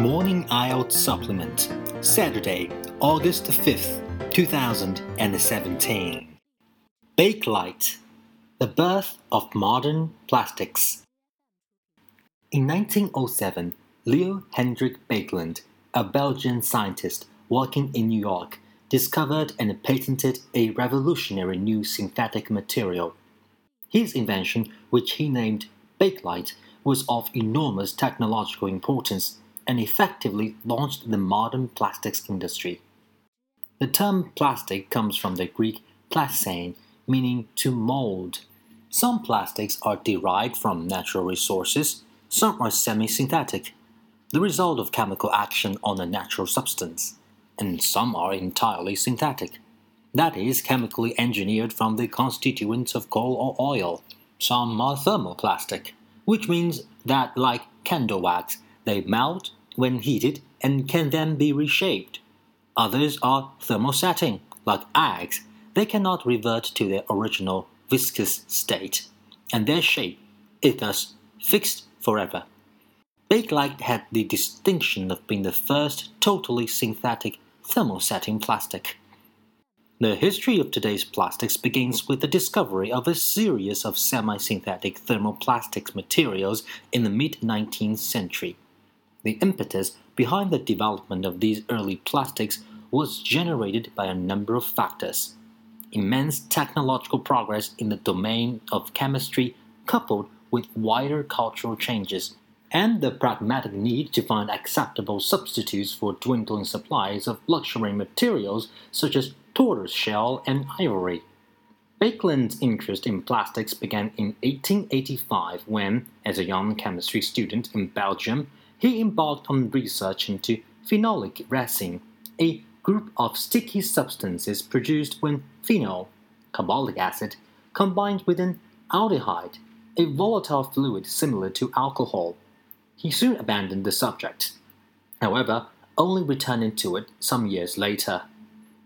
Morning IELTS Supplement, Saturday, August 5th, 2017. Bakelite, the birth of modern plastics. In 1907, Leo Hendrik Baekeland, a Belgian scientist working in New York, discovered and patented a revolutionary new synthetic material. His invention, which he named Bakelite, was of enormous technological importance and effectively launched the modern plastics industry. The term plastic comes from the Greek plassein, meaning to mold. Some plastics are derived from natural resources, some are semi synthetic, the result of chemical action on a natural substance, and some are entirely synthetic, that is, chemically engineered from the constituents of coal or oil. Some are thermoplastic, which means that, like candle wax, they melt when heated and can then be reshaped. Others are thermosetting, like eggs. They cannot revert to their original viscous state, and their shape is thus fixed forever. Bakelite had the distinction of being the first totally synthetic thermosetting plastic. The history of today's plastics begins with the discovery of a series of semi synthetic thermoplastics materials in the mid 19th century. The impetus behind the development of these early plastics was generated by a number of factors. Immense technological progress in the domain of chemistry, coupled with wider cultural changes, and the pragmatic need to find acceptable substitutes for dwindling supplies of luxury materials such as tortoise shell and ivory. Baekeland's interest in plastics began in 1885 when, as a young chemistry student in Belgium, he embarked on research into phenolic resin, a group of sticky substances produced when phenol, carbolic acid, combined with an aldehyde, a volatile fluid similar to alcohol. He soon abandoned the subject, however, only returning to it some years later.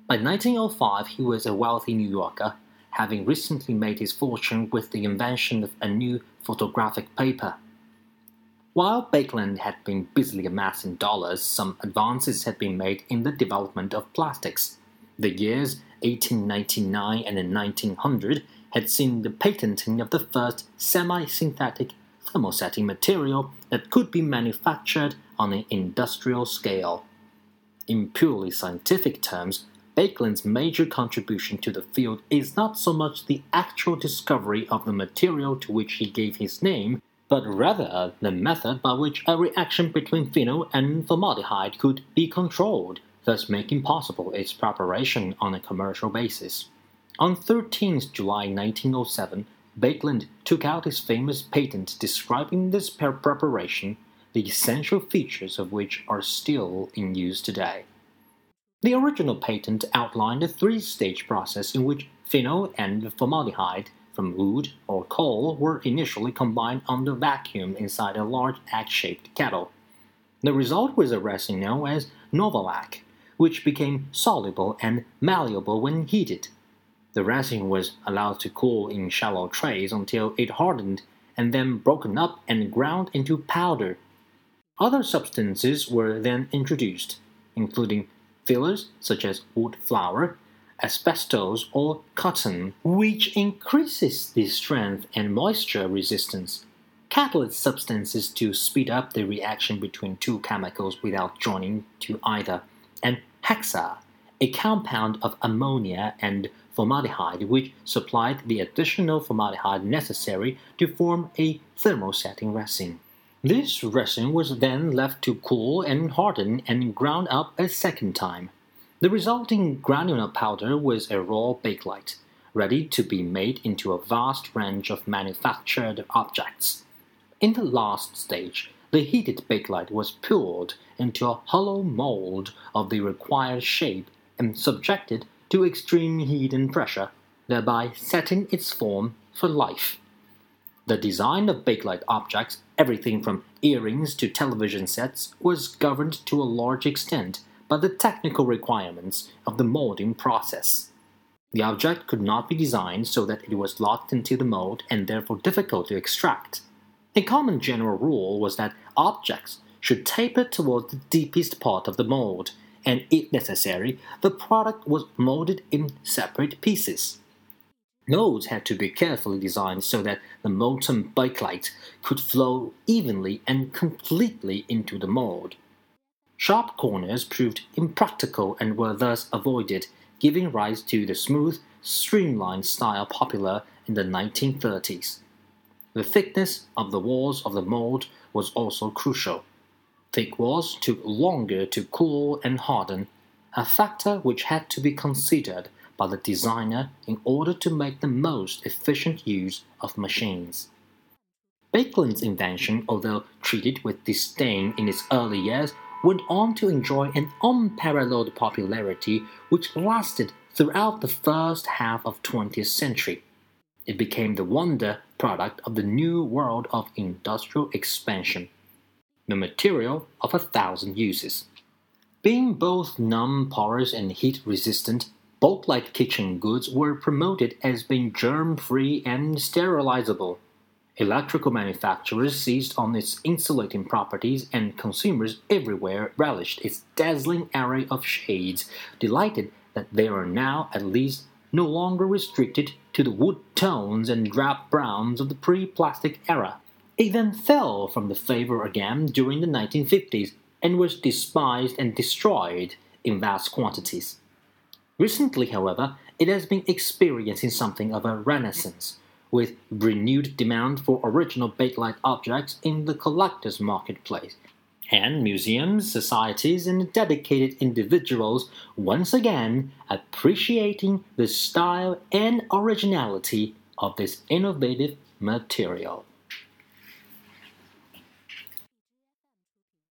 By 1905, he was a wealthy New Yorker, having recently made his fortune with the invention of a new photographic paper. While Baekeland had been busily amassing dollars, some advances had been made in the development of plastics. The years 1899 and 1900 had seen the patenting of the first semi synthetic thermosetting material that could be manufactured on an industrial scale. In purely scientific terms, Baekeland's major contribution to the field is not so much the actual discovery of the material to which he gave his name but rather the method by which a reaction between phenol and formaldehyde could be controlled, thus making possible its preparation on a commercial basis. On 13 July 1907, Baekeland took out his famous patent describing this preparation, the essential features of which are still in use today. The original patent outlined a three stage process in which phenol and formaldehyde from wood or coal were initially combined under vacuum inside a large egg-shaped kettle. The result was a resin known as Novolac, which became soluble and malleable when heated. The resin was allowed to cool in shallow trays until it hardened and then broken up and ground into powder. Other substances were then introduced, including fillers such as wood flour asbestos or cotton, which increases the strength and moisture resistance. Catalyst substances to speed up the reaction between two chemicals without joining to either, and hexa, a compound of ammonia and formaldehyde which supplied the additional formaldehyde necessary to form a thermosetting resin. This resin was then left to cool and harden and ground up a second time. The resulting granular powder was a raw bakelite, ready to be made into a vast range of manufactured objects. In the last stage, the heated bakelite was poured into a hollow mold of the required shape and subjected to extreme heat and pressure, thereby setting its form for life. The design of bakelite objects, everything from earrings to television sets, was governed to a large extent but the technical requirements of the molding process. The object could not be designed so that it was locked into the mold and therefore difficult to extract. A common general rule was that objects should taper toward the deepest part of the mold, and if necessary, the product was molded in separate pieces. Molds had to be carefully designed so that the molten bakelite could flow evenly and completely into the mold. Sharp corners proved impractical and were thus avoided, giving rise to the smooth, streamlined style popular in the 1930s. The thickness of the walls of the mold was also crucial. Thick walls took longer to cool and harden, a factor which had to be considered by the designer in order to make the most efficient use of machines. Baekeland's invention, although treated with disdain in its early years, went on to enjoy an unparalleled popularity which lasted throughout the first half of 20th century. It became the wonder product of the new world of industrial expansion, the material of a thousand uses. Being both non-porous and heat-resistant, Bakelite kitchen goods were promoted as being germ free and sterilizable. Electrical manufacturers seized on its insulating properties, and consumers everywhere relished its dazzling array of shades, delighted that they are now at least no longer restricted to the wood tones and drab browns of the pre plastic era. It then fell from the favor again during the 1950s and was despised and destroyed in vast quantities. Recently, however, it has been experiencing something of a renaissance, with renewed demand for original bakelite objects in the collector's marketplace, and museums, societies, and dedicated individuals once again appreciating the style and originality of this innovative material.